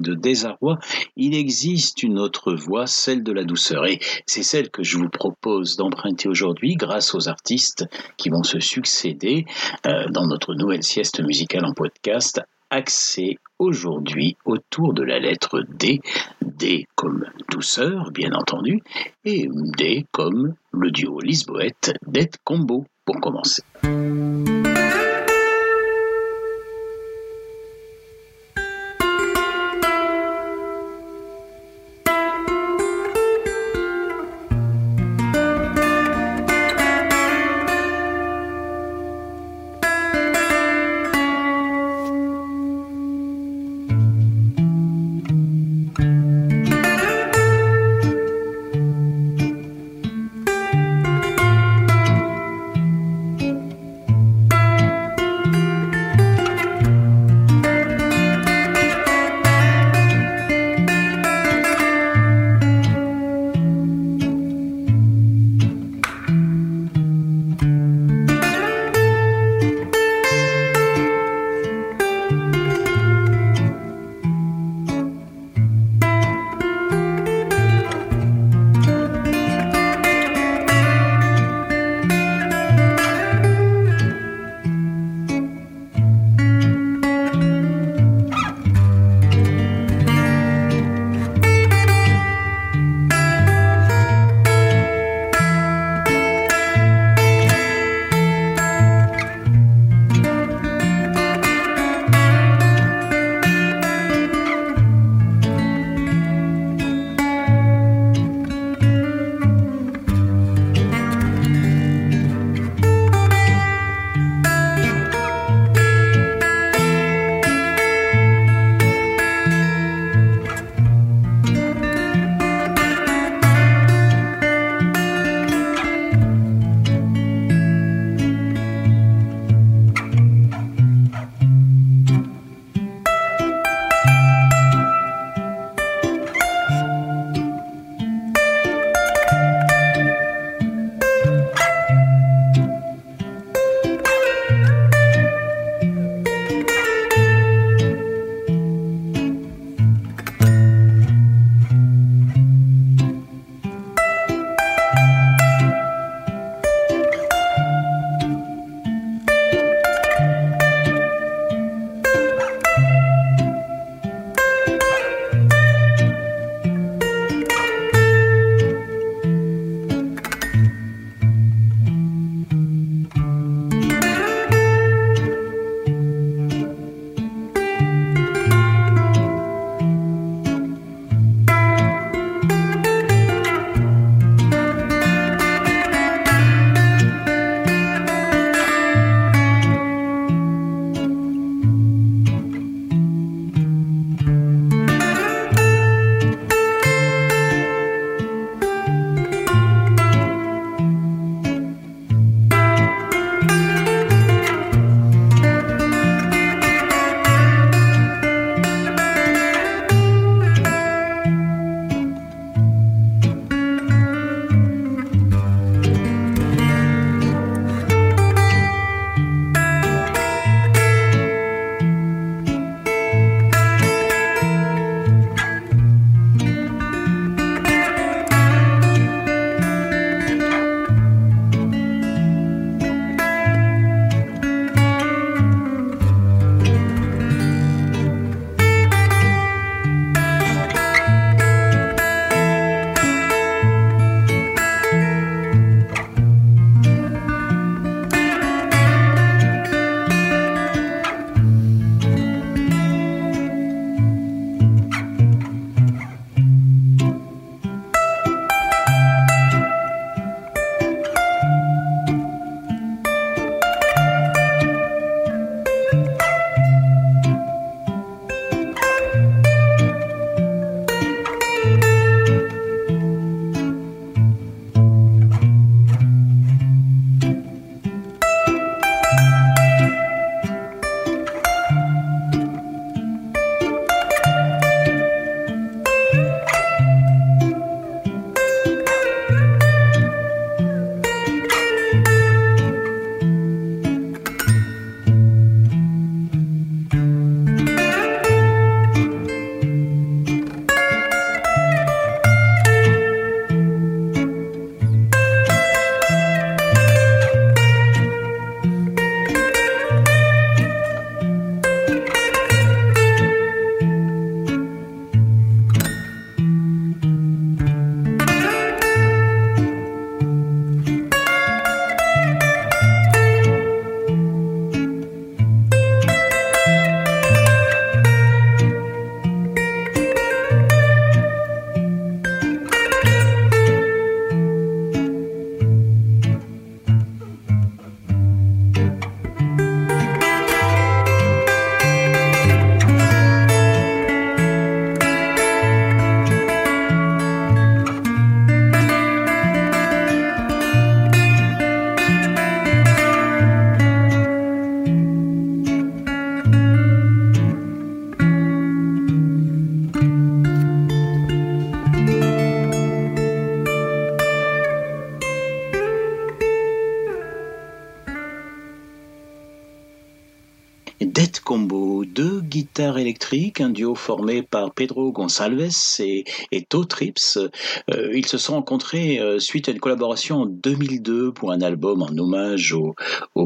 de désarroi, il existe une autre voie, celle de la douceur. Et c'est celle que je vous propose d'emprunter aujourd'hui grâce aux artistes qui vont se succéder euh, dans notre nouvelle sieste musicale en podcast, axée aujourd'hui autour de la lettre D. D comme douceur, bien entendu, et D comme le duo Lisboète d'Ed Combo, pour commencer. Un duo formé par Pedro Gonçalves et, et Trips. Euh, ils se sont rencontrés euh, suite à une collaboration en 2002 pour un album en hommage au,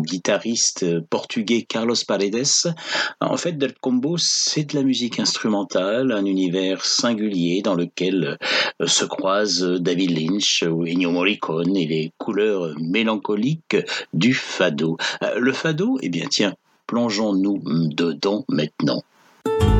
guitariste portugais Carlos Paredes. En fait, Dead Combo, c'est de la musique instrumentale, un univers singulier dans lequel euh, se croisent David Lynch ou Ennio Morricone et les couleurs mélancoliques du fado. Le fado, eh bien tiens, Plongeons-nous dedans maintenant. thank you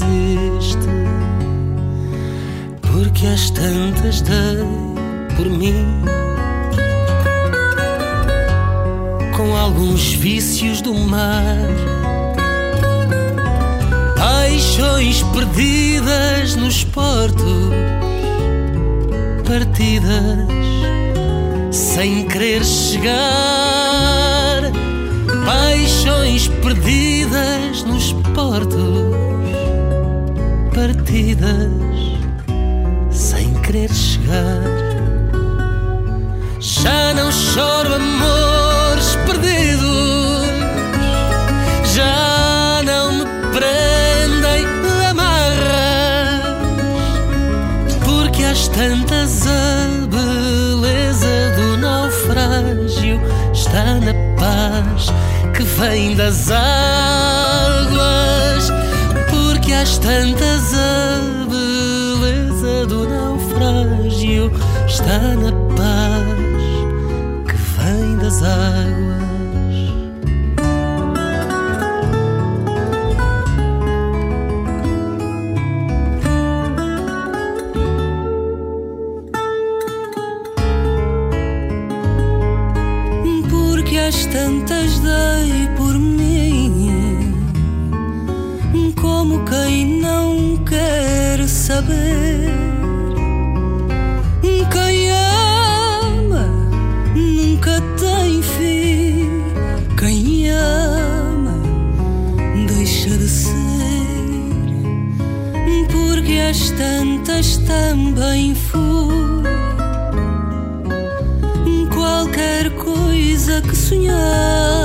existe, porque as tantas dei por mim. Com alguns vícios do mar, paixões perdidas nos portos, partidas sem querer chegar, paixões perdidas nos portos, partidas sem querer chegar. Já não choro amores perdidos, já não me prendem amarras, porque às tantas a beleza do naufrágio está na paz que vem das águas, às tantas a beleza do naufrágio está na paz que vem das águas. Também fui qualquer coisa que sonhar.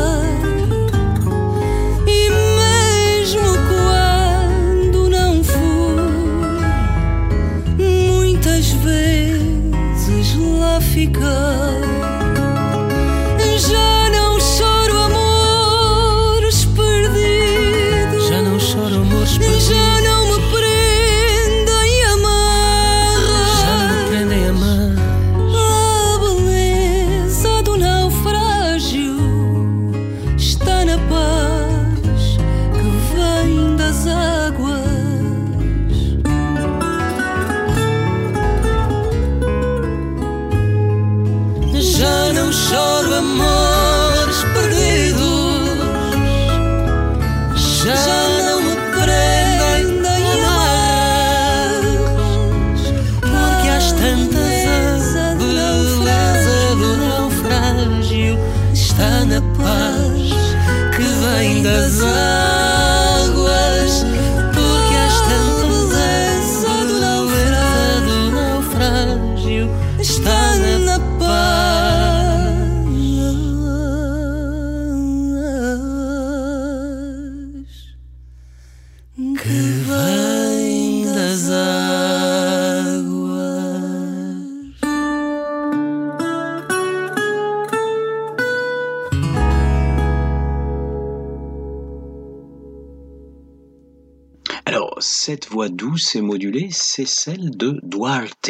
Douce et modulée, c'est celle de Duarte,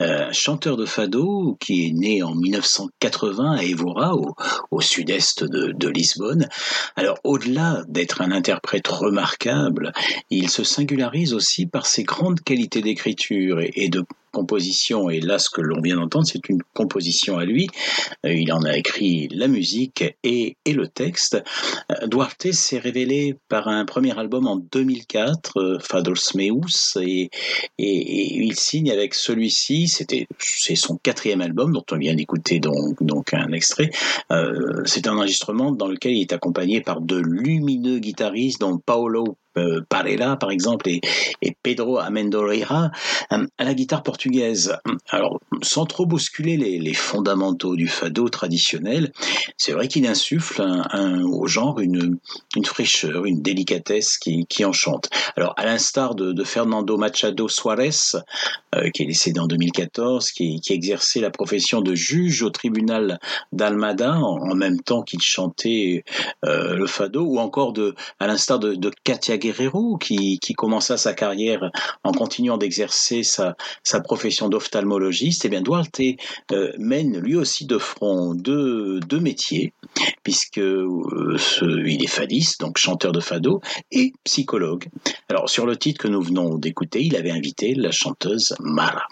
euh, chanteur de fado qui est né en 1980 à Évora, au, sud-est de, Lisbonne. Alors, au-delà d'être un interprète remarquable, il se singularise aussi par ses grandes qualités d'écriture et de composition, et là ce que l'on vient d'entendre, c'est une composition à lui. Euh, il en a écrit la musique et, et le texte. Euh, Duarte s'est révélé par un premier album en 2004, euh, Fados Meus, et, et, il signe avec celui-ci, c'était c'est son quatrième album dont on vient d'écouter donc, donc un extrait. c'est un enregistrement dans lequel il est accompagné par de lumineux guitaristes dont Paolo euh, Parela, par exemple, et, Pedro Amendoreira euh, à la guitare portugaise. Alors, sans trop bousculer les, fondamentaux du fado traditionnel, c'est vrai qu'il insuffle au genre une, fraîcheur, une délicatesse qui, enchante. Alors, à l'instar de, Fernando Machado Suarez, euh, qui est décédé en 2014, qui, qui exerçait la profession de juge au tribunal d'Almada en, même temps qu'il chantait le fado, ou encore à l'instar de, de Katia Guerrero, qui, commença sa carrière en continuant d'exercer sa, profession d'ophtalmologiste, eh bien Duarte euh, mène lui aussi de front deux, deux métiers, puisque euh, il est fadiste, donc chanteur de fado, et psychologue. Alors sur le titre que nous venons d'écouter, il avait invité la chanteuse Mara.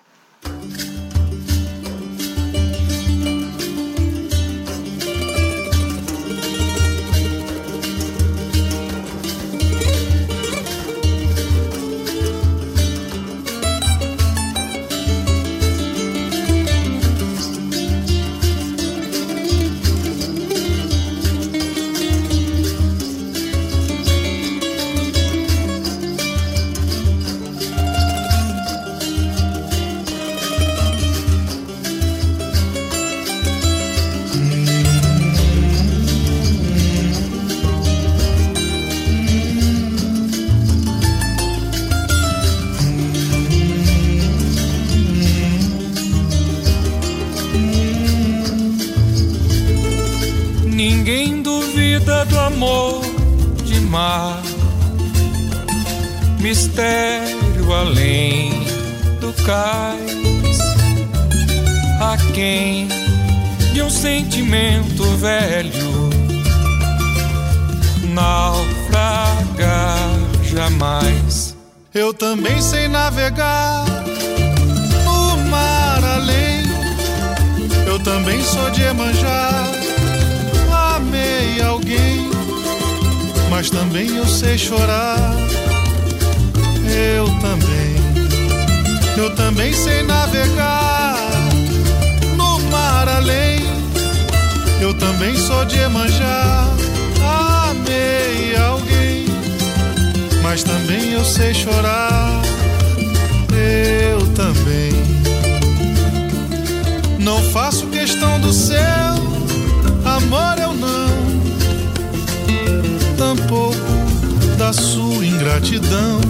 Velho naufragar jamais. Eu também sei navegar no mar além. Eu também sou de Emanjá, amei alguém, mas também eu sei chorar eu também, eu também sei navegar Eu também sou de Emanjá, amei alguém, mas também eu sei chorar. Eu também. Não faço questão do seu amor, eu não, tampouco da sua ingratidão.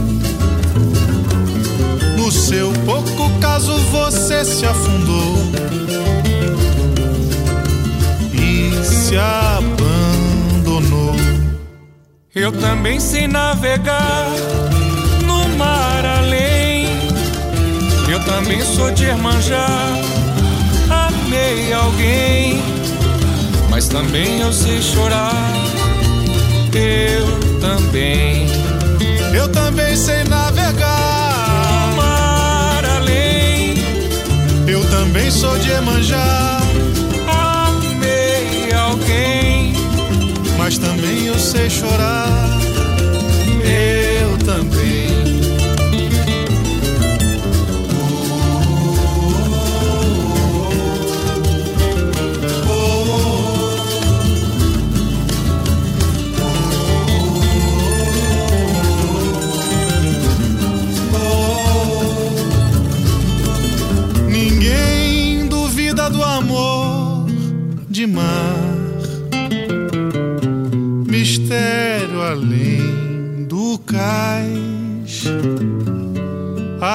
No seu pouco caso você se afundou se abandonou. Eu também sei navegar no mar além. Eu também sou de Irmanjá, amei alguém, mas também eu sei chorar. Eu também. Eu também sei navegar também sou de Emanjá. Mas também eu sei chorar. Eu também.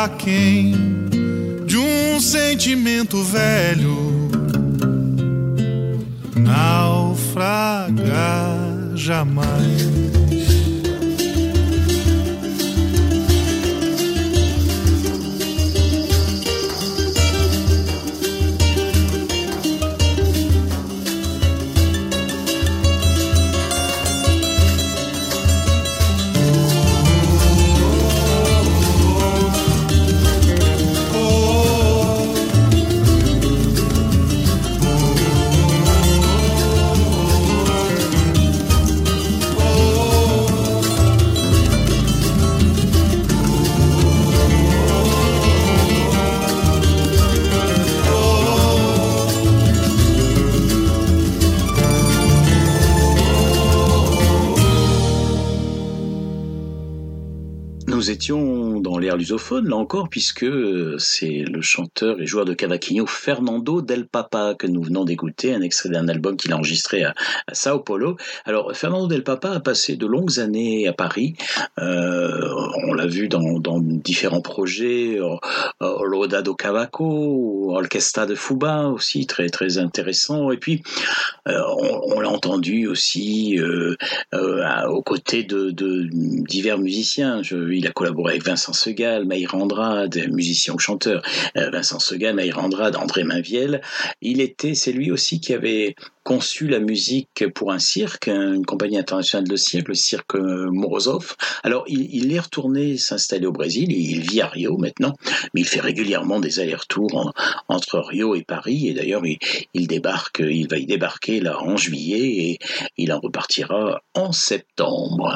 A quem de um sentimento velho naufragar jamais. Étions l'ère lusophone, là encore, puisque c'est le chanteur et joueur de cavaquinho Fernando Del Papa que nous venons d'écouter, un extrait d'un album qu'il a enregistré à, Sao Paulo. Alors, Fernando Del Papa a passé de longues années à Paris. Euh, on l'a vu dans, différents projets, Roda do Cavaco, Orchestra de Fuba aussi, très très intéressant. Et puis, euh, on, l'a entendu aussi euh, euh, aux côtés de, divers musiciens. Il a collaboré avec Vincent Segal, Maïr Andrade, musicien ou chanteur. Euh, Vincent Segal, Maïr Andrade, André Mainviel. Il était, c'est lui aussi qui avait conçu la musique pour un cirque, une compagnie internationale de cirque, le cirque Morozov. Alors, il, est retourné s'installer au Brésil, il vit à Rio maintenant, mais il fait régulièrement des allers-retours en, entre Rio et Paris, et d'ailleurs, il, il, débarque, il va y débarquer là en juillet, et il en repartira en septembre.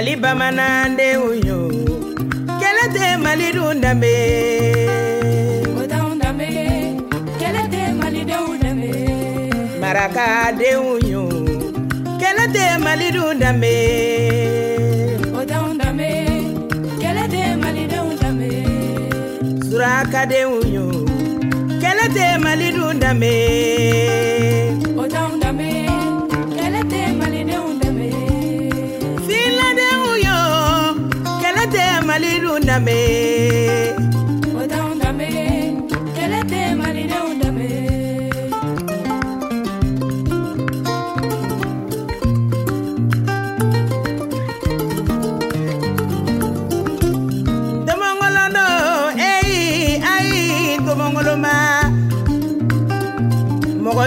mali bamanan denw ye kɛlɛ tɛ malidenw danbe marakadenw ye kɛlɛ tɛ me. danbe surakadenw ye kɛlɛ tɛ malirunda me. undame Oda undame Kelete marine undame Domongolo no Ei, ai, domongolo ma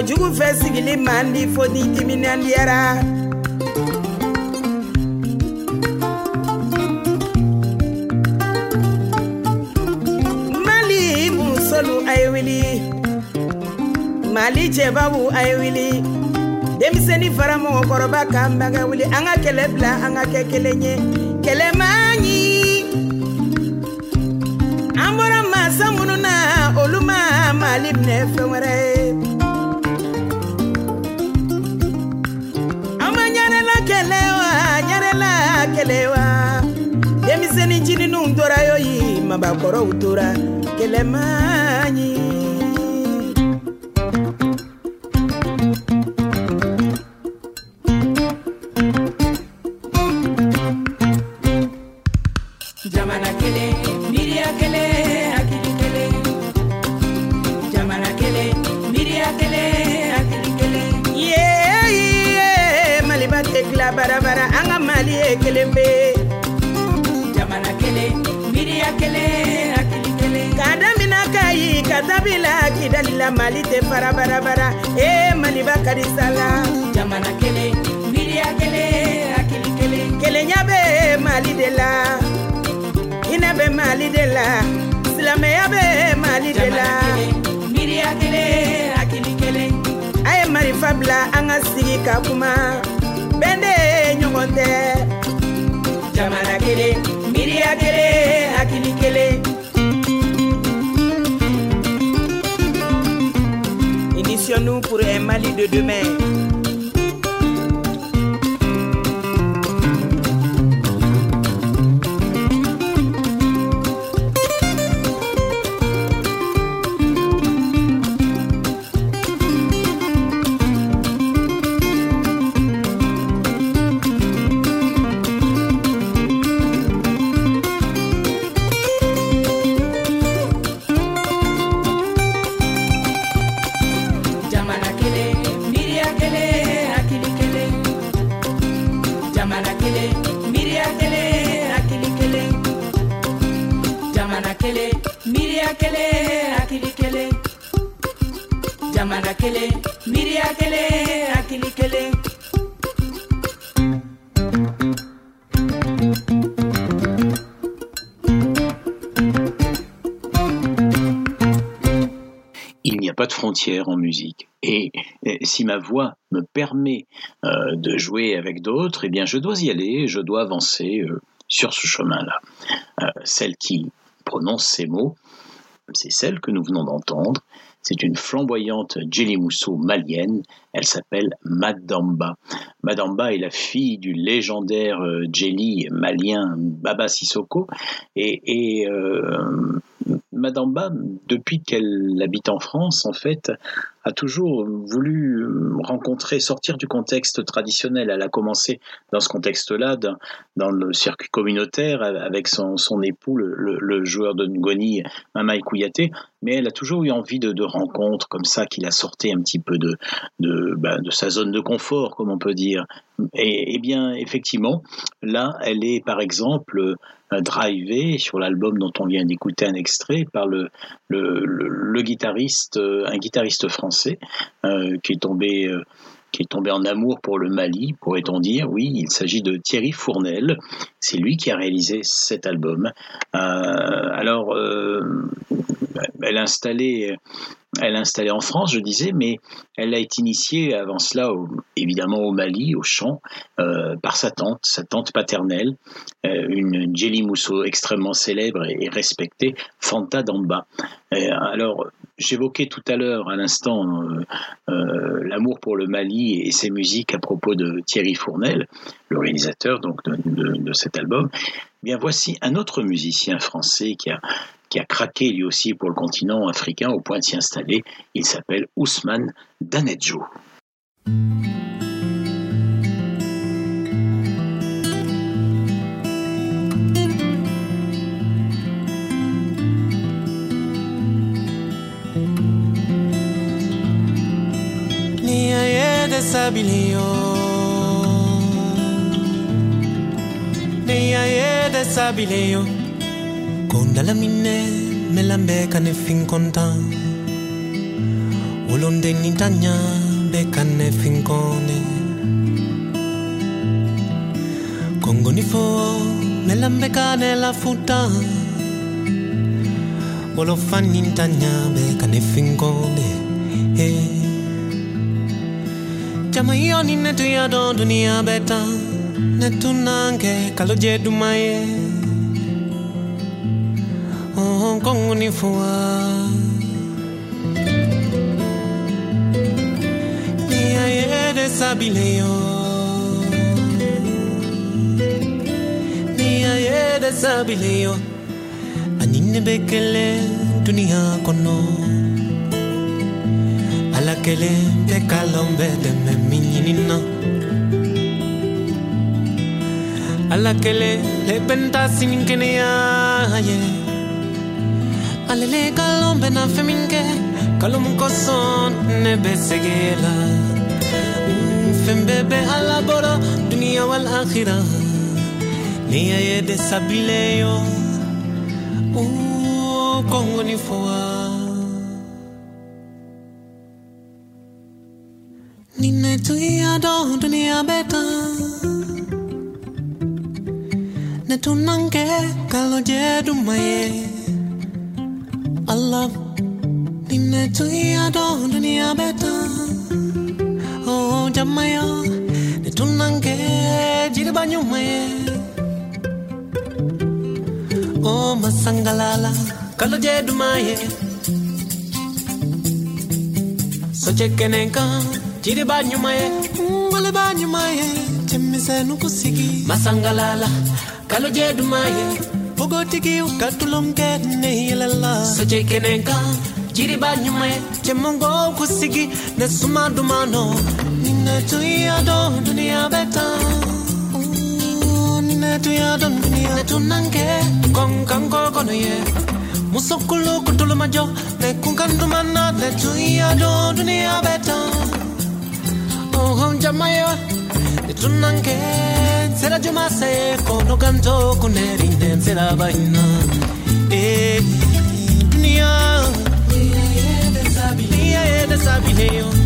jugu fe sigili mandi Fodi timinandiyara cɛbabu a ye wili denmisɛnnin fara mɔgɔkɔrɔba kan bɛɛ ka wili an ka kɛlɛ bila an ka kɛ kelen ye kɛlɛ ɲi an bɔra masa minnu na olu ma mali minɛ fɛn wɛrɛ ye an ma ɲarela kɛlɛ wa ɲarela kɛlɛ wa denmisɛnnin jinininw tora yo yi mabakɔrɔw tora kɛlɛ ɲi ka tabila kidali la mali tɛ fara barabara e eh, maliba karisa la jamana kelen miiriya kelen hakili kelen kelenya bɛ mali de la hinɛ bɛ mali de la silamɛya bɛ mali de la miiriya kelen hakili kelen a ye marifa bila an ka sigi ka kuma bɛn de ɲɔgɔn tɛ jamana kelen miiriya kelen hakili kelen Initions-nous pour un Mali de demain. Il n'y a pas de frontières en musique. Et si ma voix me permet euh, de jouer avec d'autres, eh je dois y aller, je dois avancer euh, sur ce chemin-là. Euh, celle qui prononce ces mots, c'est celle que nous venons d'entendre. C'est une flamboyante Jelly Mousso malienne. Elle s'appelle Madamba. Madamba est la fille du légendaire euh, Jelly malien Baba Sissoko. Et, et euh, Madamba, depuis qu'elle habite en France, en fait, a toujours voulu euh, rencontrer, sortir du contexte traditionnel. Elle a commencé dans ce contexte-là, dans, le circuit communautaire, avec son, son époux, le, joueur de Ngoni, Mamaï Kouyaté, mais elle a toujours eu envie de, de rencontres comme ça, qui la sortait un petit peu de, ben, de sa zone de confort, comme on peut dire. Et, et bien, effectivement, là, elle est, par exemple, euh, drivée sur l'album dont on vient d'écouter un extrait par le, le, le, guitariste, euh, un guitariste français euh, qui est tombé. euh, qui est tombé en amour pour le Mali, pourrait-on dire. Oui, il s'agit de Thierry Fournel. C'est lui qui a réalisé cet album. Euh, alors, elle elle a installé en France, je disais, mais elle a été initiée avant cela, évidemment au Mali, au chant, euh, par sa tante, sa tante paternelle, euh, une Jelly Mousso extrêmement célèbre et, respectée, Fanta Damba. Et alors, j'évoquais tout à l'heure, à l'instant, euh, euh, l'amour pour le Mali et ses musiques à propos de Thierry Fournel, le réalisateur donc de, de- cet album. Bien, voici un autre musicien français qui a qui a craqué lui aussi pour le continent africain au point de s'y installer. Il s'appelle Ousmane Danedjo. Gonda la mine, me lambeka ne fin kontan Ulonde nitanya, beka ne fin kone. Kongo nifo, me ne la futa. Olofan nitanya, beka ne fin kone. Chama hiyo ni netu ya don dunia beta. Netu nange, kaloje dumaye Hong Kong unifua Ni ayere sabileyo Ni ayere sabileyo Anine bekele dunia kono. Ala kele Alakele pekalombe deme Ala kele le pentasi kenea yeah. Alele kalombe na feminge, Kalumun koson nebe segela mm, Fembebe ala bora dunia wal akhira Niya yede sabileyo Kongo uh, ni foa. Ni ne tu ya do dunia beta. Netunanke kaloje dumaye Ninne beta oh jamayo nitunange jiriba nyuma ye oh masangalala kalo je dumaye soche kenenka jiriba nyuma ye ngole ba nyuma ye chemise nukusigi masangalala kalo je dumaye pogotigi ukatulomke nehilala soche kenenka jiri banyume chemungo kusigi ne sumadumano ya don dunia beta. Ya don dunia. Netunange konkango konoye. Musokulu kutulumajo ne tu ya don dunia beta. Ohonjamayo netunange. Tsera jumase konoganto kunerine tsera baina. Eh, dunia. dessa virreio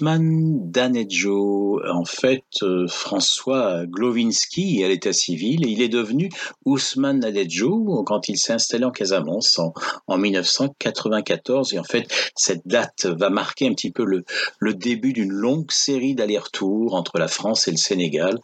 Ousmane Danejo, en fait, euh, François Glowinski à l'état civil, et il est devenu Ousmane Danejo quand il s'est installé en Casamance en, en 1994. Et en fait, cette date va marquer un petit peu le, le début d'une longue série d'allers-retours entre la France et le Sénégal,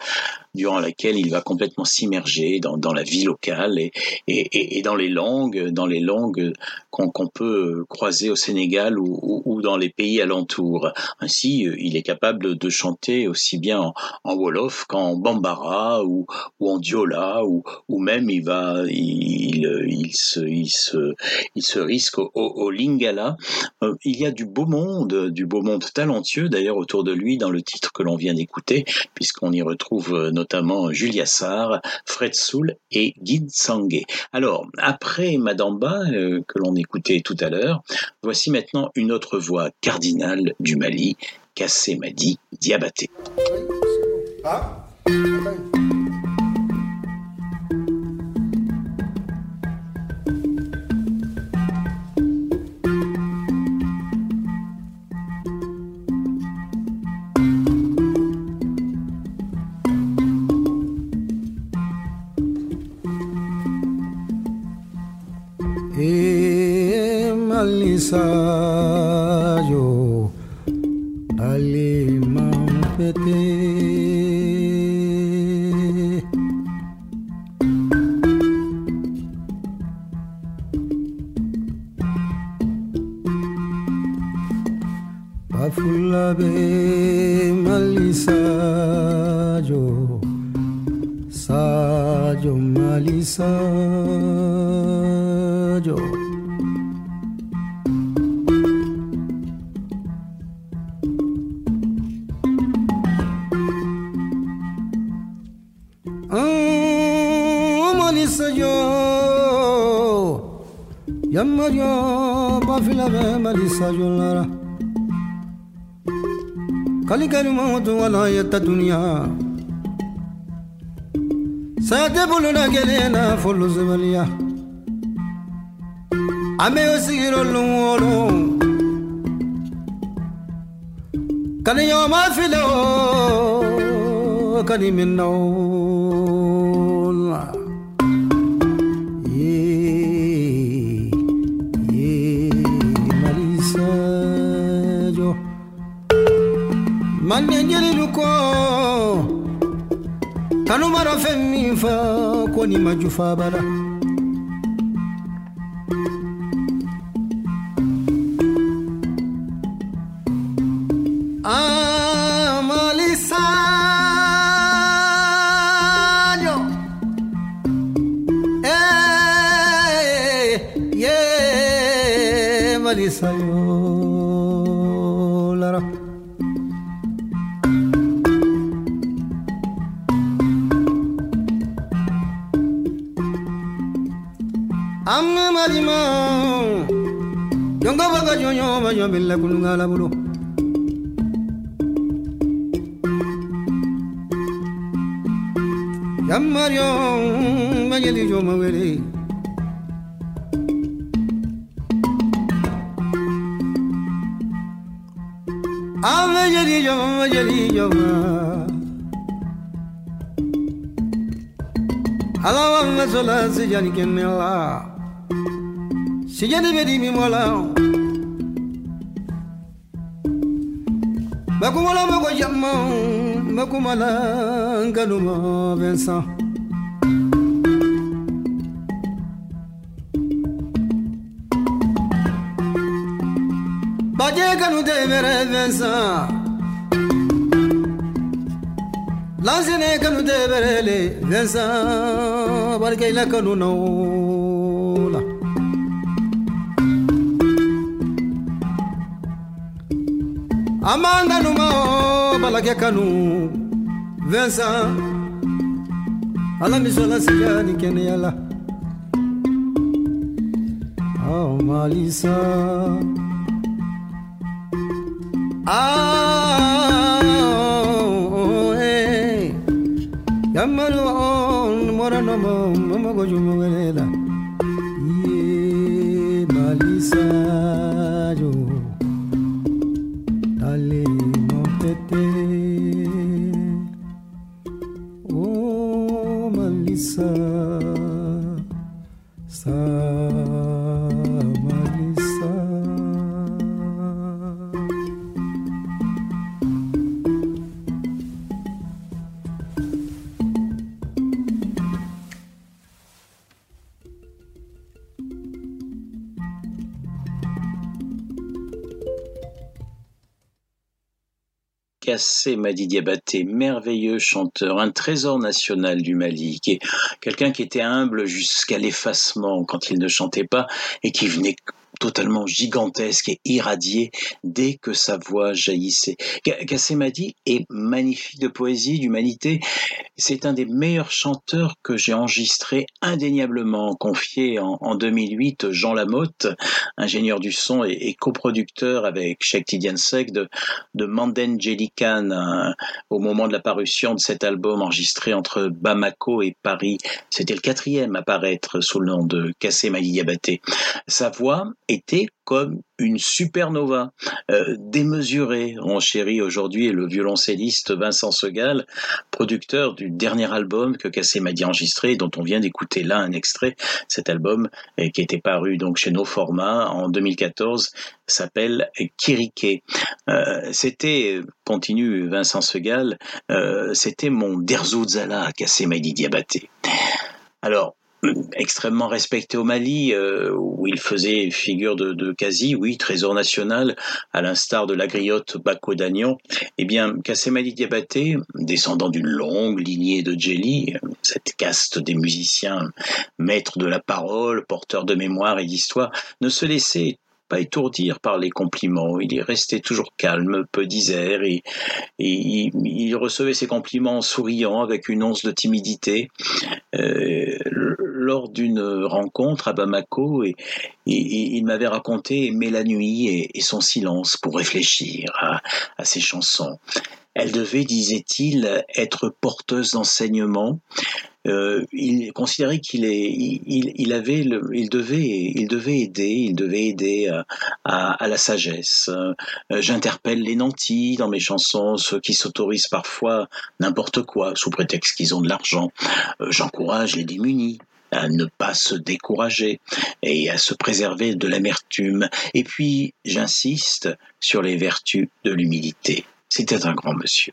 durant laquelle il va complètement s'immerger dans, dans la vie locale et, et, et, dans les langues, dans les langues qu'on qu'on peut croiser au Sénégal ou, ou, dans les pays alentours. Ainsi, euh, il est capable de chanter aussi bien en, Wolof qu'en Bambara ou, ou en Diola ou, même il va, il, il, se, il, se, il se risque au, au, Lingala. Euh, il y a du beau monde, du beau monde talentueux d'ailleurs autour de lui dans le titre que l'on vient d'écouter, puisqu'on y retrouve euh, notamment Julia Sarr, Fred Soul et Guy Sangé. Alors, après Madamba, euh, que l'on écoutait tout à l'heure, voici maintenant une autre voix cardinale du Mali, Kassé Madi Diabaté. e filo kani minola ye ye malisa jo man nyeri luko kanu mara femi fa koni majufa bara 날이 서요라라. 아무 말이마. 영가바가 요요마 요밀라 굴가라부로. 얌마령 마게리 조마웨리. Ave Yelillo, Yelillo. Alabame sola si ya ni. Si mi. Bakumala mako jamma, bakumala nganuma bensan. Negano de Merevesa Lazine kanu de Berele Vesa Barca la canunola Amanga numa balagia canu Vesa Ala misola sijani kenyala Oh Malisa. Ah, oh, Yamalo on morano mo mo go jumo Kassé Madi Diabaté, merveilleux chanteur, un trésor national du Mali, qui quelqu'un qui était humble jusqu'à l'effacement quand il ne chantait pas et qui venait totalement gigantesque et irradié dès que sa voix jaillissait. Kassé Madi est magnifique de poésie, d'humanité. C'est un des meilleurs chanteurs que j'ai enregistré indéniablement, confié en, en 2008 Jean Lamotte, ingénieur du son et, coproducteur avec Sheikh Tidiane Seck de, de Manden Jellican euh, au moment de la parution de cet album enregistré entre Bamako et Paris. C'était le quatrième à paraître sous le nom de Kassé Madi Diabaté. Sa voix était comme une supernova, euh, démesurée. On chérit aujourd'hui le violoncelliste Vincent Segal, producteur du dernier album que Kassé Madi a enregistré, dont on vient d'écouter là un extrait. Cet album, euh, qui était paru donc chez nos formats en 2014, s'appelle Kirike. Euh, c'était, continue Vincent Segal, euh, c'était mon Derzouzala Kassé Madi Diabaté. Alors, extrêmement respecté au Mali, euh, où il faisait figure de, de quasi, oui, trésor national, à l'instar de la griotte Bako d'Agnon. Eh bien, Kassemali Diabaté, descendant d'une longue lignée de Djeli, cette caste des musiciens, maîtres de la parole, porteurs de mémoire et d'histoire, ne se laissait pas étourdir par les compliments. Il est resté toujours calme, peu disert, et, et il, il, recevait ses compliments en souriant, avec une once de timidité. Euh, lors d'une rencontre à Bamako, et, il m'avait raconté aimer la nuit et, son silence pour réfléchir à ses chansons. Elle devait, disait-il, être porteuse d'enseignement. Euh, il considérait qu'il il, il, avait, le, il devait, il devait aider, il devait aider à, à, à la sagesse. Euh, J'interpelle les nantis dans mes chansons, ceux qui s'autorisent parfois n'importe quoi sous prétexte qu'ils ont de l'argent. Euh, J'encourage les démunis à ne pas se décourager et à se préserver de l'amertume. Et puis, j'insiste sur les vertus de l'humilité. C'était un grand monsieur.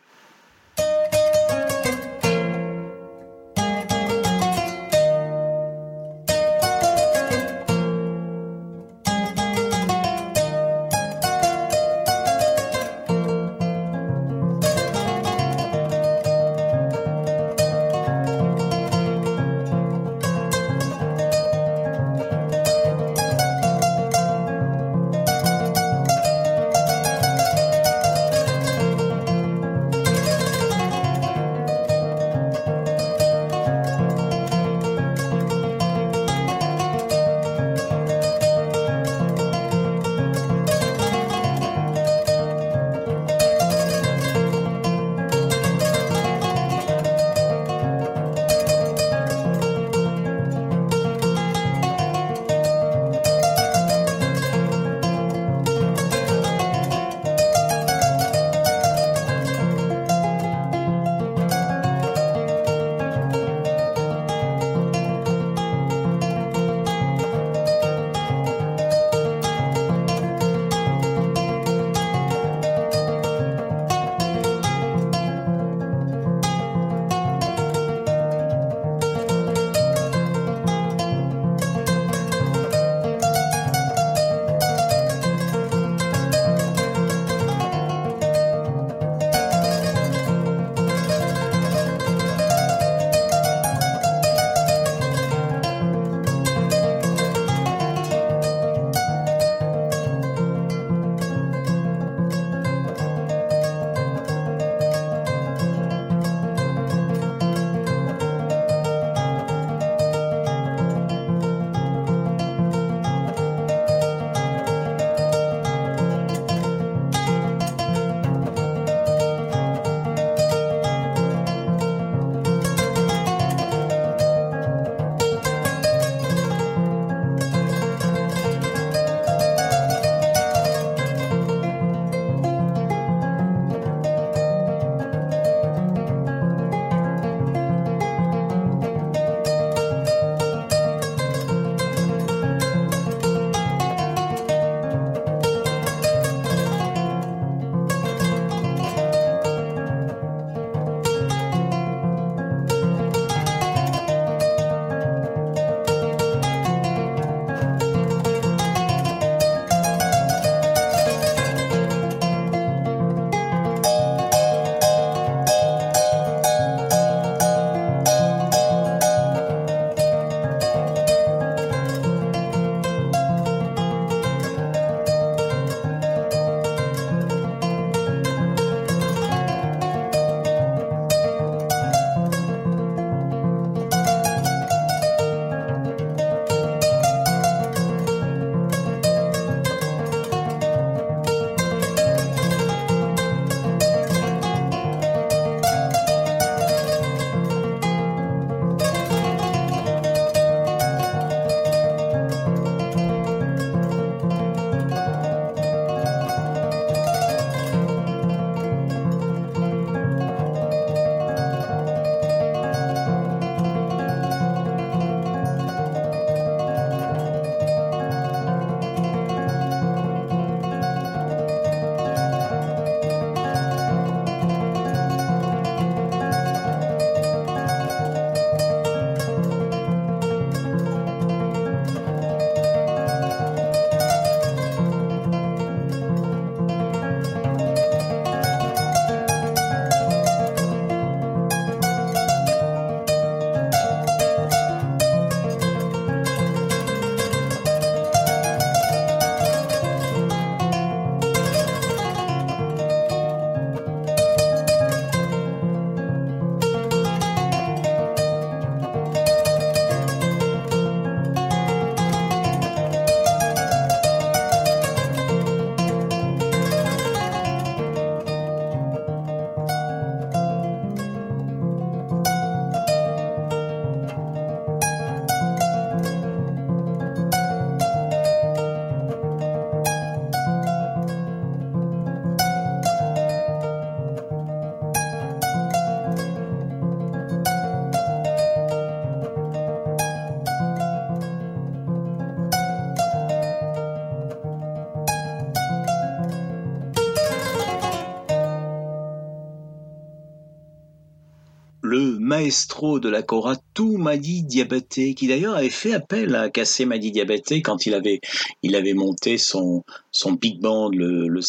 Maestro de la Cora, Toumadi Diabaté, qui d'ailleurs avait fait appel à Kassé Madi Diabaté quand il avait, il avait monté son, son big band, le, le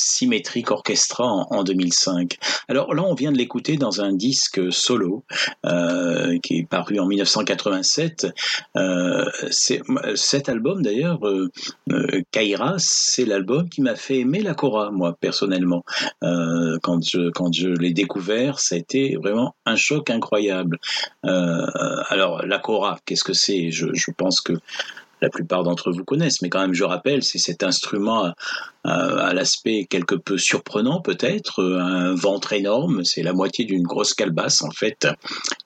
Orchestra en, 2005. Alors là, on vient de l'écouter dans un disque solo euh, qui est paru en 1987. Euh, cet album d'ailleurs, euh, euh, Kaira, c'est l'album qui m'a fait aimer la Cora, moi personnellement. Quand je quand je l'ai découvert, ça a été vraiment un choc incroyable. Alors la Cora, qu'est-ce que c'est? Je pense que la plupart d'entre vous connaissent, mais quand même je rappelle, c'est cet instrument à l'aspect quelque peu surprenant peut-être, un ventre énorme, c'est la moitié d'une grosse calebasse en fait,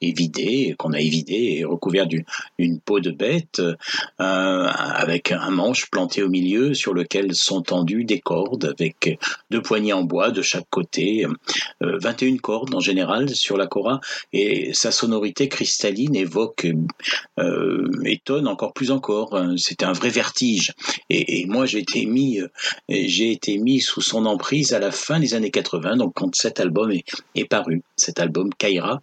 évidée, qu'on a évidée et recouvert d'une peau de bête, euh, avec un manche planté au milieu sur lequel sont tendues des cordes avec deux poignées en bois de chaque côté, 21 euh, cordes en général sur la cora, et sa sonorité cristalline évoque, euh, étonne encore plus encore, c'est un vrai vertige. Et, moi été mis j'ai été mis sous son emprise à la fin des années 80, donc quand cet album est, paru, cet album Kaira,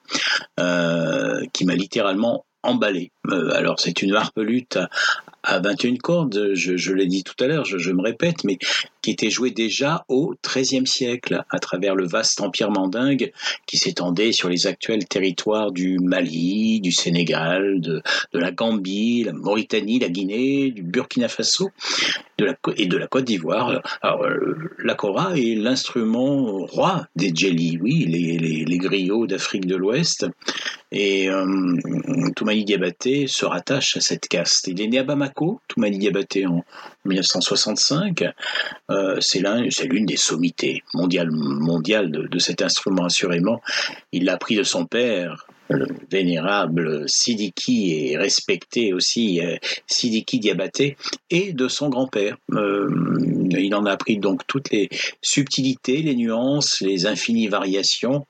euh, qui m'a littéralement emballé. Euh, alors c'est une harpe lutte à 21 cordes, je, l'ai dit tout à l'heure, je, me répète, mais qui était joué déjà au XIIIe siècle à travers le vaste empire mandingue qui s'étendait sur les actuels territoires du Mali, du Sénégal, de, la Gambie, la Mauritanie, la Guinée, du Burkina Faso et de la Côte d'Ivoire. Alors, euh, la kora est l'instrument roi des djeli, oui, les, les, griots d'Afrique de l'Ouest. Et euh, Toumani Diabaté se rattache à cette caste. Il est né à Bamako, Toumani Diabaté, en 1965. Euh, c'est l'une des sommités mondiales, de, cet instrument, assurément. Il l'a pris de son père, le vénérable Sidiki et respecté aussi euh, Sidiki Diabaté, et de son grand-père. Euh, il en a appris donc toutes les subtilités, les nuances, les infinies variations.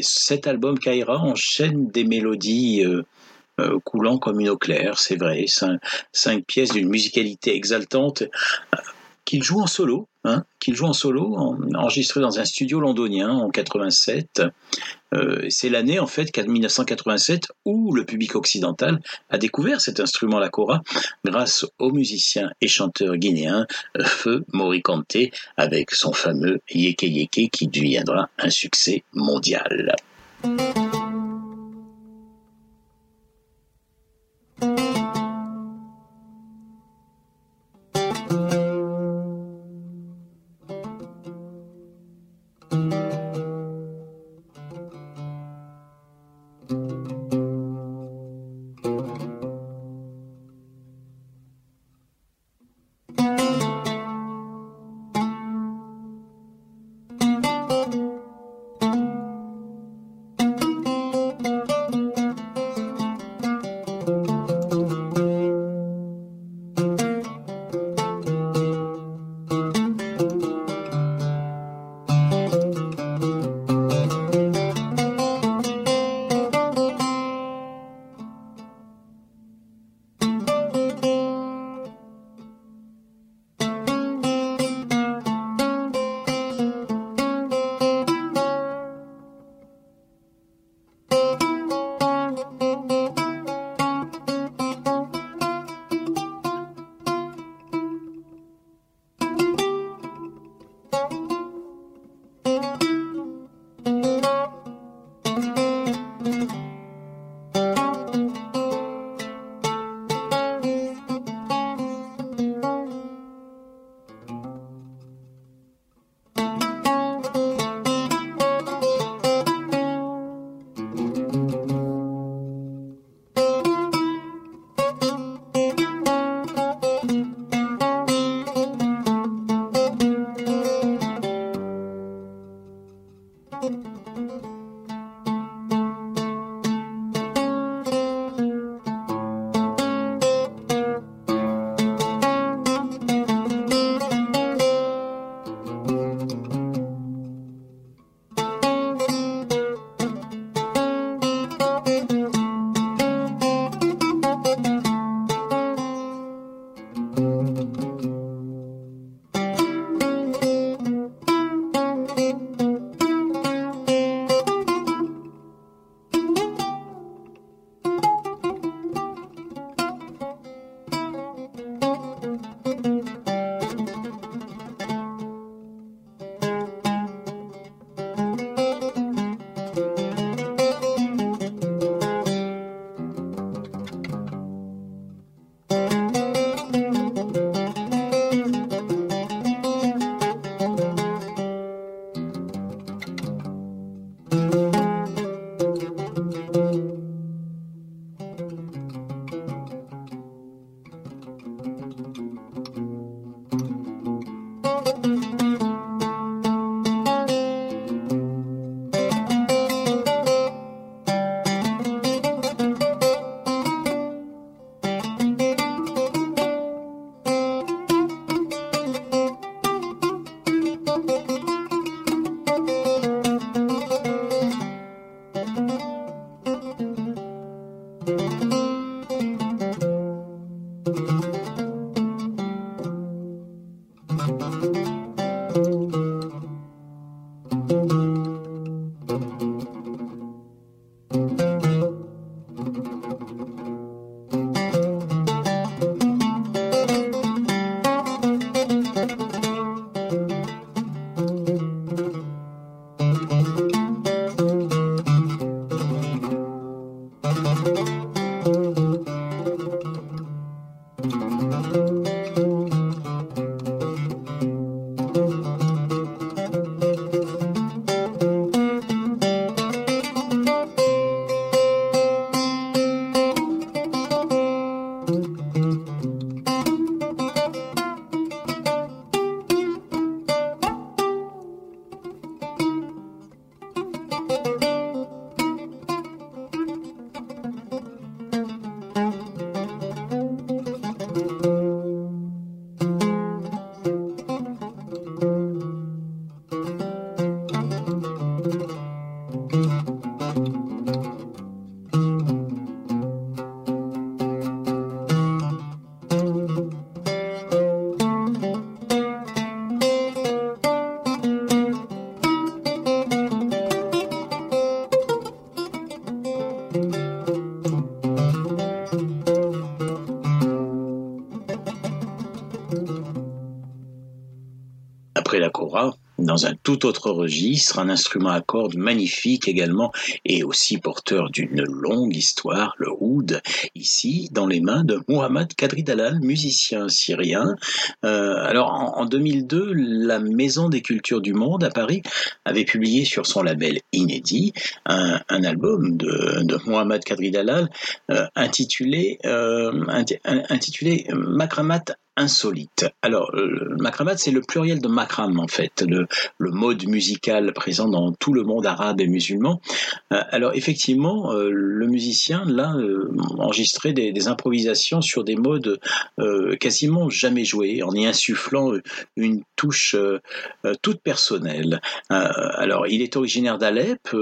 cet album Kaira enchaîne des mélodies coulant comme une eau claire, c'est vrai, cinq pièces d'une musicalité exaltante qu'il joue en solo, hein, qu'il joue enregistré dans un studio londonien en 87. Euh, c'est l'année en fait 1987 où le public occidental a découvert cet instrument la kora grâce au musicien et chanteur guinéen euh, Feu Morikante avec son fameux Yeke Yeke qui deviendra un succès mondial. Dans un tout autre registre, un instrument à cordes magnifique également et aussi porteur d'une longue histoire, le oud, ici dans les mains de Muhammad Kadri Dalal, musicien syrien. Euh, alors en, 2002, la Maison des Cultures du Monde à Paris avait publié sur son label inédit un, album de, de Muhammad Kadri Dalal euh, euh, intitulé Makramat insolite. Alors, le makramat, c'est le pluriel de makram, en fait, le, mode musical présent dans tout le monde arabe et musulman. Euh, alors, effectivement, euh, le musicien, là, euh, enregistrait des, improvisations sur des modes quasiment jamais joués, en y insufflant une touche toute personnelle. alors, il est originaire d'Alep,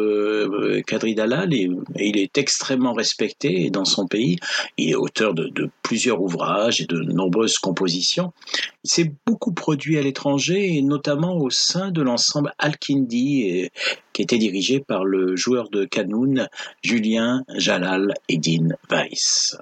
Kadri Dalal, et, il est extrêmement respecté dans son pays. Il est auteur de plusieurs ouvrages et de nombreuses compositions il s'est beaucoup produit à l'étranger et notamment au sein de l'ensemble Al-Kindi qui était dirigé par le joueur de Kanoun Julien Jalal Eddin Weiss.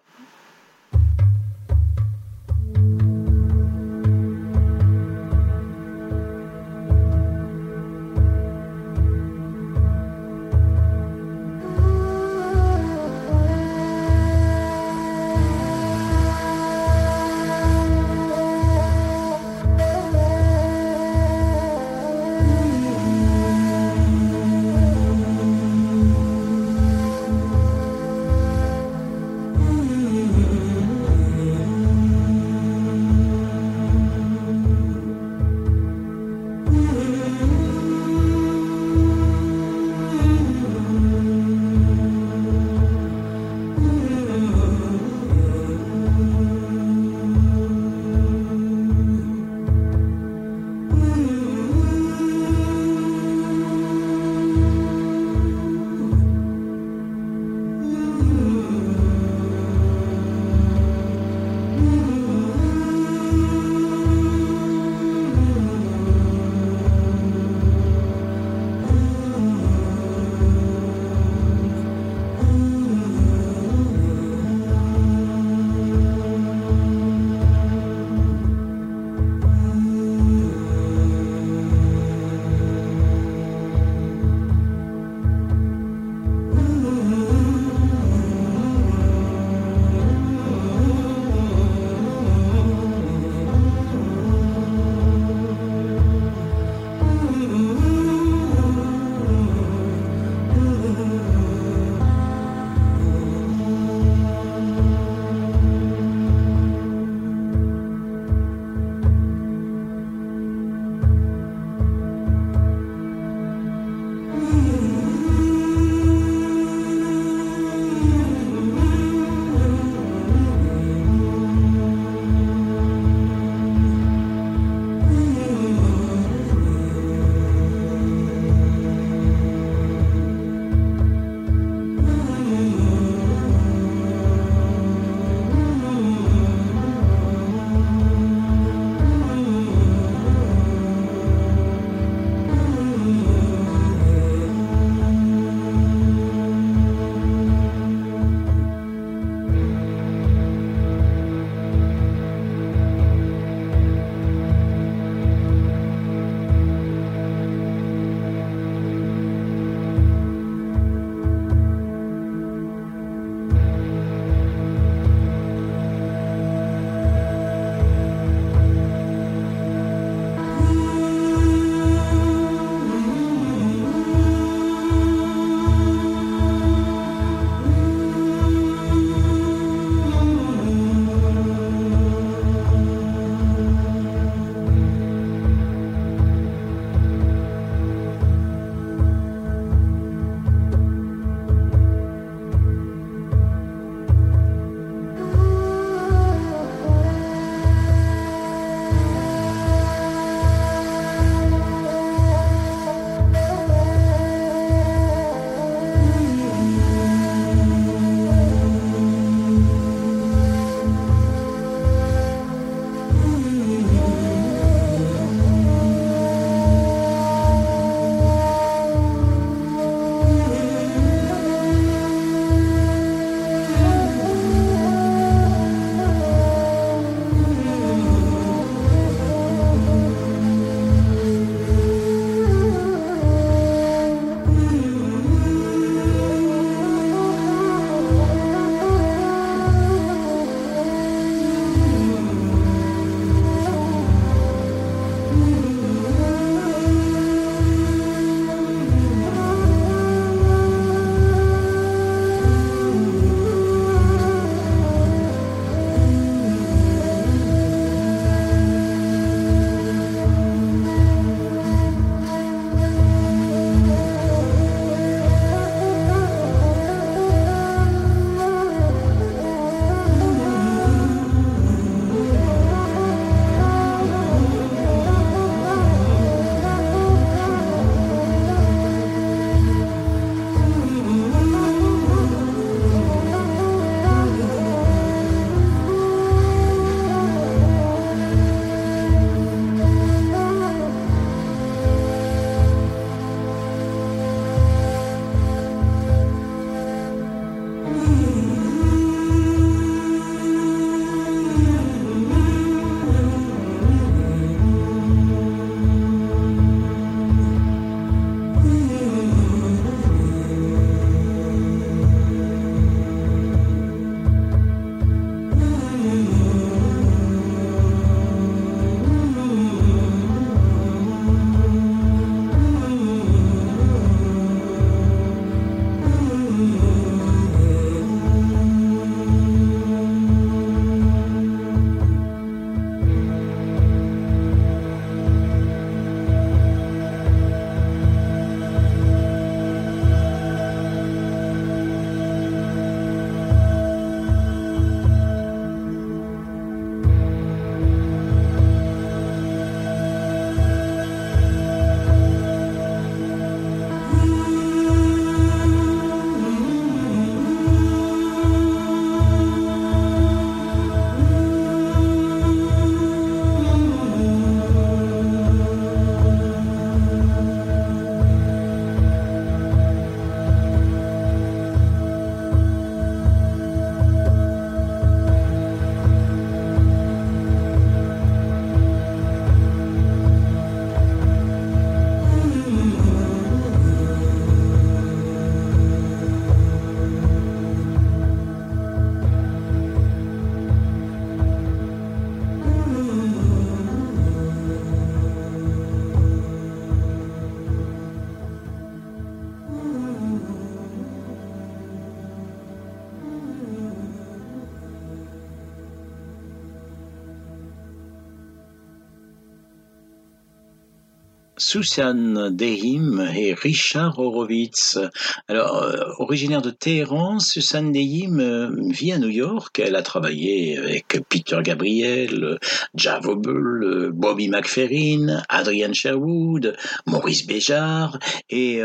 Susan Dehim et Richard Horowitz. Alors, euh, originaire de Téhéran, Susan Dehim euh, vit à New York. Elle a travaillé avec Peter Gabriel, Jav Obel, Bobby McFerrin, Adrian Sherwood, Maurice Béjart et,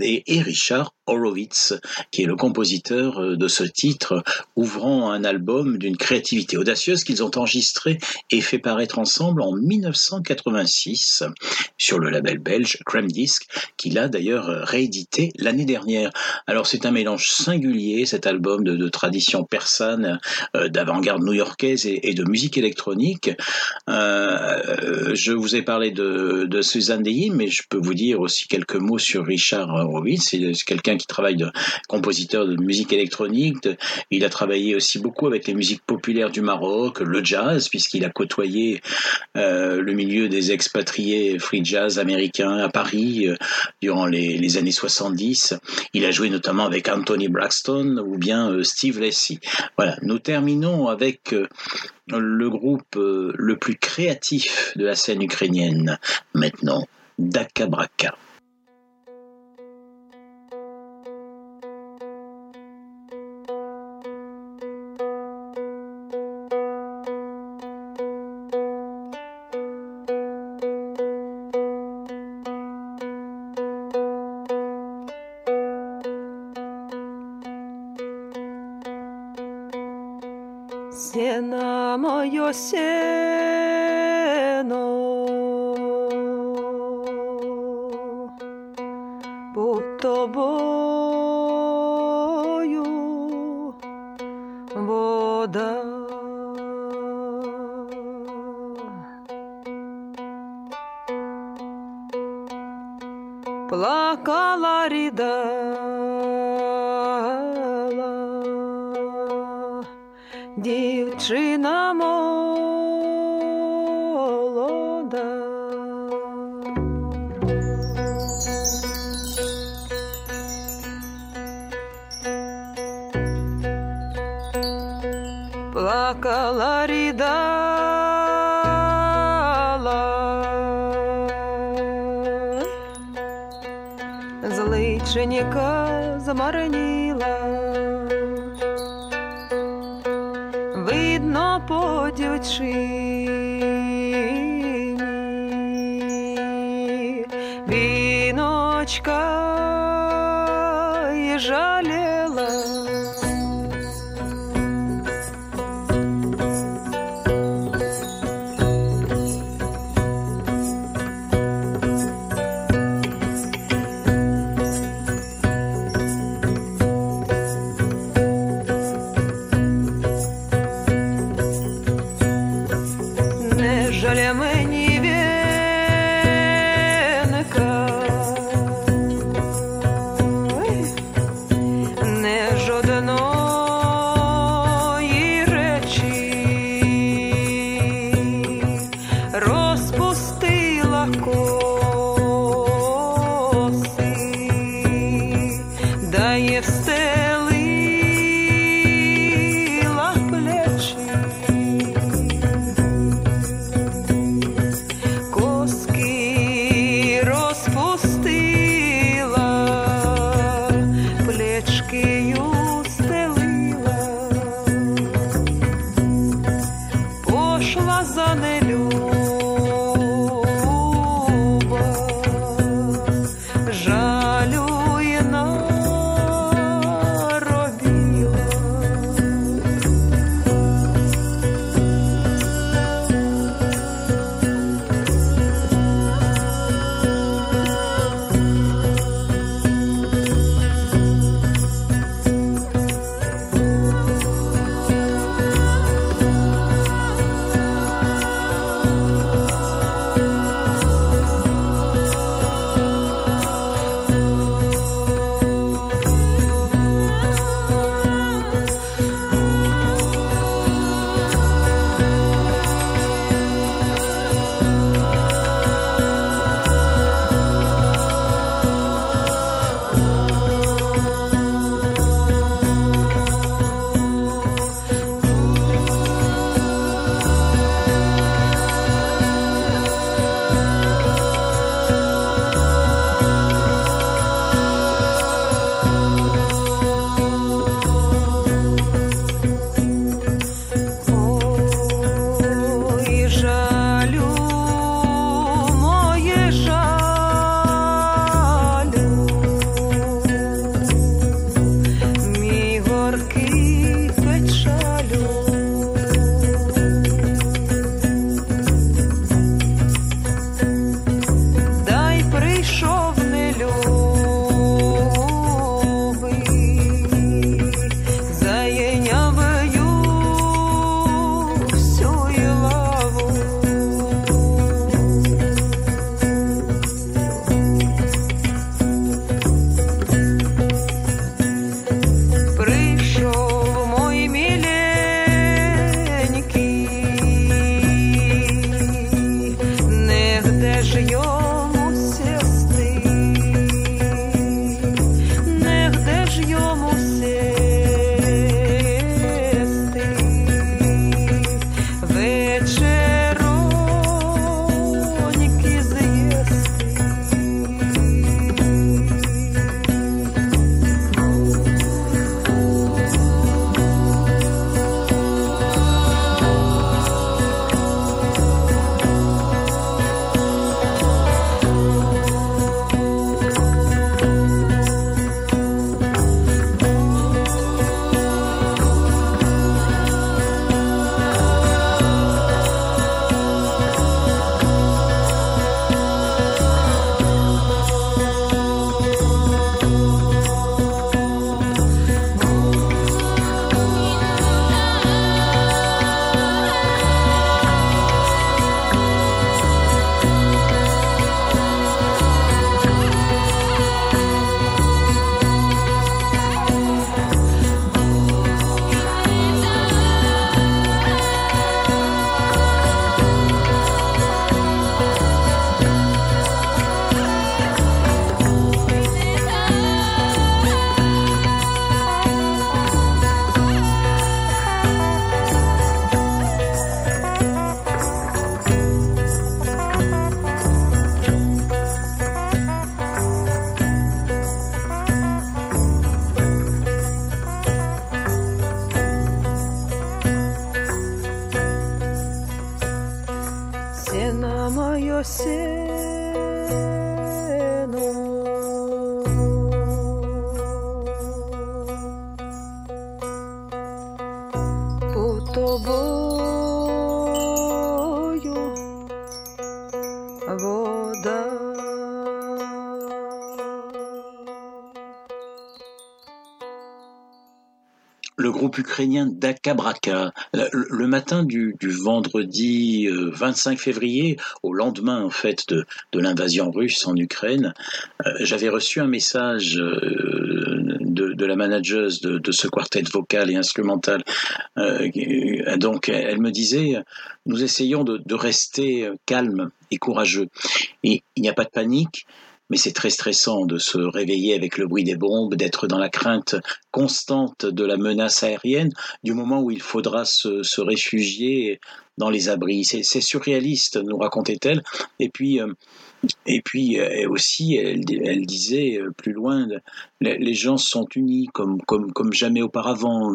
et, Richard Horowitz, qui est le compositeur de ce titre, ouvrant un album d'une créativité audacieuse qu'ils ont enregistré et fait paraître ensemble en 1986 sur le label belge Crème qu'il a d'ailleurs réédité l'année dernière. Alors c'est un mélange singulier, cet album de, tradition persane, euh, d'avant-garde new-yorkaise et, de musique électronique. Euh, je vous ai parlé de, Suzanne Deyim, mais je peux vous dire aussi quelques mots sur Richard Horowitz. C'est quelqu'un qui travaille de compositeur de musique électronique. il a travaillé aussi beaucoup avec les musiques populaires du Maroc, le jazz, puisqu'il a côtoyé euh, le milieu des expatriés free jazz américains à Paris euh, durant les, années 70. Il a joué notamment avec Anthony Braxton ou bien euh, Steve Lacy. Voilà, nous terminons avec le groupe le plus créatif de la scène ukrainienne maintenant, Daka Braka. пожалуйста. Ukrainien Dakabraka. Le, matin du, vendredi 25 euh, février, au lendemain en fait de, l'invasion russe en Ukraine, euh, j'avais reçu un message euh, de, la manageuse de, ce quartet vocal et instrumental. donc elle me disait, nous essayons de, de rester calmes et courageux. Et il n'y a pas de panique mais c'est très stressant de se réveiller avec le bruit des bombes, d'être dans la crainte constante de la menace aérienne, du moment où il faudra se, réfugier dans les abris. C'est surréaliste, nous racontait-elle. Et puis, euh, et puis euh, aussi, elle, elle, disait euh, plus loin, les, gens sont unis comme, comme, comme jamais auparavant.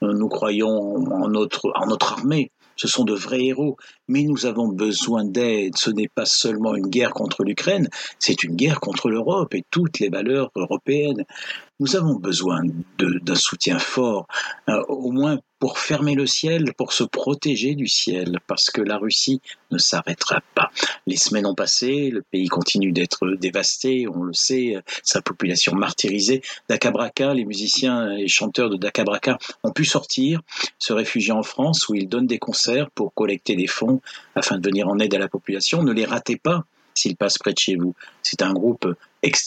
Nous, croyons en notre, en notre armée ce sont de vrais héros, mais nous avons besoin d'aide. Ce n'est pas seulement une guerre contre l'Ukraine, c'est une guerre contre l'Europe et toutes les valeurs européennes. Nous avons besoin d'un soutien fort, euh, au moins pour fermer le ciel, pour se protéger du ciel, parce que la Russie ne s'arrêtera pas. Les semaines ont passé, le pays continue d'être dévasté, on le sait, sa population martyrisée. Dakabraka, les musiciens et chanteurs de Dakabraka ont pu sortir, se réfugier en France où ils donnent des concerts pour collecter des fonds afin de venir en aide à la population. Ne les ratez pas s'ils passent près de chez vous. C'est un groupe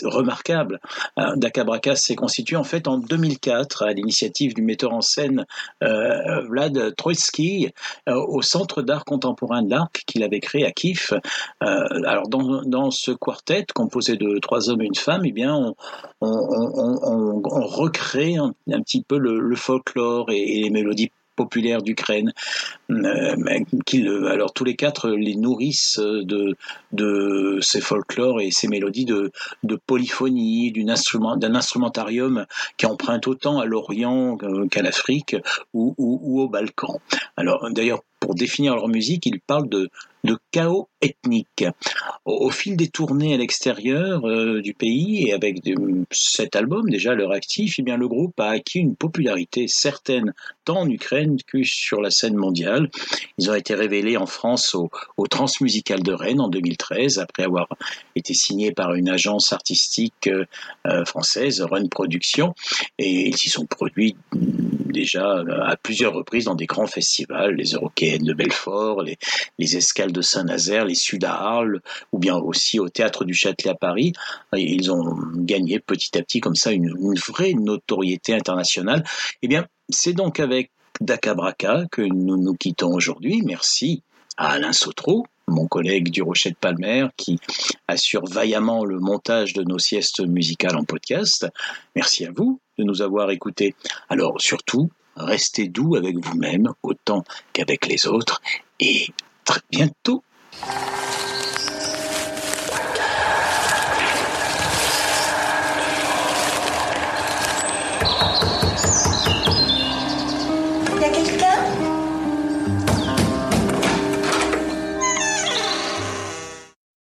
remarquable. Euh, Dakabraka s'est constitué en fait en 2004 à l'initiative du metteur en scène euh, Vlad Troitsky euh, au Centre d'art contemporain de l'Arc qu'il avait créé à Kiev. alors dans, ce quartet composé de trois hommes et une femme, eh bien on, recrée un, petit peu le, folklore et les mélodies populaire d'Ukraine, euh, alors tous les quatre les nourrissent de, de ces folklores et ces mélodies de, de polyphonie, d'un instrument, instrumentarium qui emprunte autant à l'Orient qu'à l'Afrique ou, ou, ou au Balkan. Alors d'ailleurs, pour définir leur musique, ils parlent de, de chaos ethnique. Au, fil des tournées à l'extérieur euh, du pays et avec cet album déjà leur actif, eh bien le groupe a acquis une popularité certaine tant en Ukraine que sur la scène mondiale. Ils ont été révélés en France au, Transmusical de Rennes en 2013 après avoir été signés par une agence artistique euh, euh, française, Run Productions, et ils s'y sont produits déjà à plusieurs reprises dans des grands festivals, les Eurocaines de Belfort, les, les Escales de Saint-Nazaire, les Sud à Arles, ou bien aussi au Théâtre du Châtelet à Paris. ils ont gagné petit à petit comme ça une, vraie notoriété internationale. Eh bien, c'est donc avec Dakabraka que nous nous quittons aujourd'hui. Merci à Alain Sautreau, mon collègue du Rocher de Palmer, qui assure vaillamment le montage de nos siestes musicales en podcast. Merci à vous de nous avoir écoutés. Alors surtout, restez doux avec vous-même autant qu'avec les autres et très bientôt.